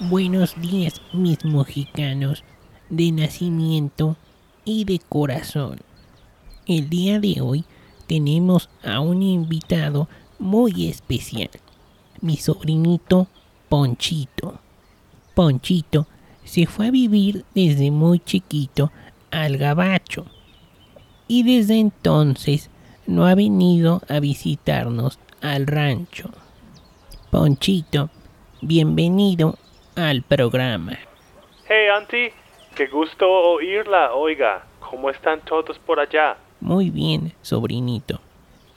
Buenos días, mis mexicanos, de nacimiento y de corazón. El día de hoy tenemos a un invitado muy especial, mi sobrinito Ponchito. Ponchito se fue a vivir desde muy chiquito al gabacho y desde entonces no ha venido a visitarnos al rancho. Ponchito, bienvenido al programa. Hey, Auntie, qué gusto oírla. Oiga, ¿cómo están todos por allá? Muy bien, sobrinito.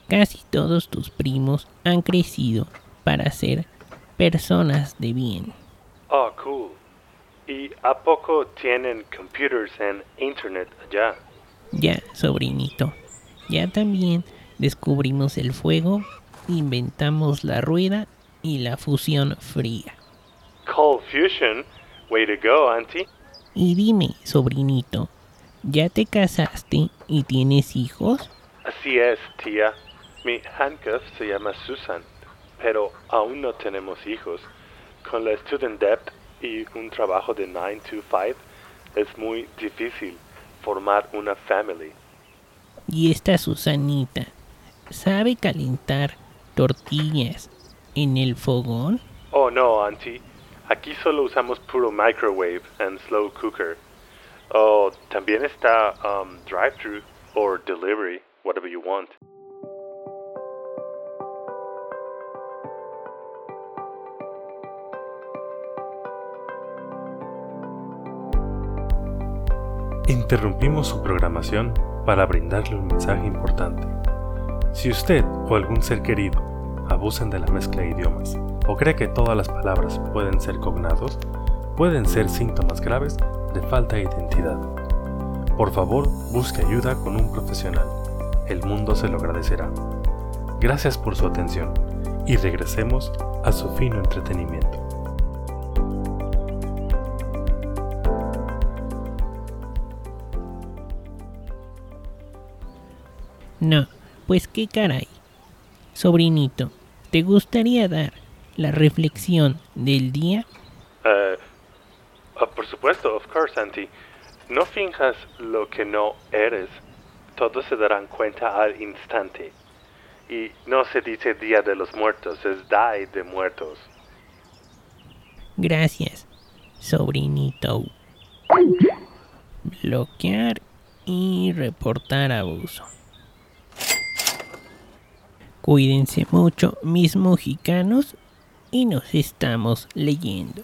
Casi todos tus primos han crecido para ser personas de bien. Oh, cool. ¿Y a poco tienen computers en internet allá? Ya, sobrinito. Ya también descubrimos el fuego, inventamos la rueda y la fusión fría. Cold fusion? Way to go, Auntie. Y dime, sobrinito, ¿ya te casaste y tienes hijos? Así es, tía. Mi handcuff se llama Susan, pero aún no tenemos hijos. Con la student debt y un trabajo de 9 to 5 es muy difícil formar una family. Y esta Susanita, ¿sabe calentar tortillas en el fogón? Oh no, Auntie. Aquí solo usamos puro microwave and slow cooker. Oh, también está um, drive-thru or delivery, whatever you want. Interrumpimos su programación para brindarle un mensaje importante. Si usted o algún ser querido abusan de la mezcla de idiomas o cree que todas las palabras pueden ser cognados, pueden ser síntomas graves de falta de identidad. Por favor, busque ayuda con un profesional. El mundo se lo agradecerá. Gracias por su atención y regresemos a su fino entretenimiento. No, pues qué caray. Sobrinito, ¿te gustaría dar la reflexión del día? Uh, por supuesto, of course, Auntie. No finjas lo que no eres. Todos se darán cuenta al instante. Y no se dice Día de los Muertos, es Die de Muertos. Gracias, sobrinito. Bloquear y reportar abuso. Cuídense mucho, mis mexicanos, y nos estamos leyendo.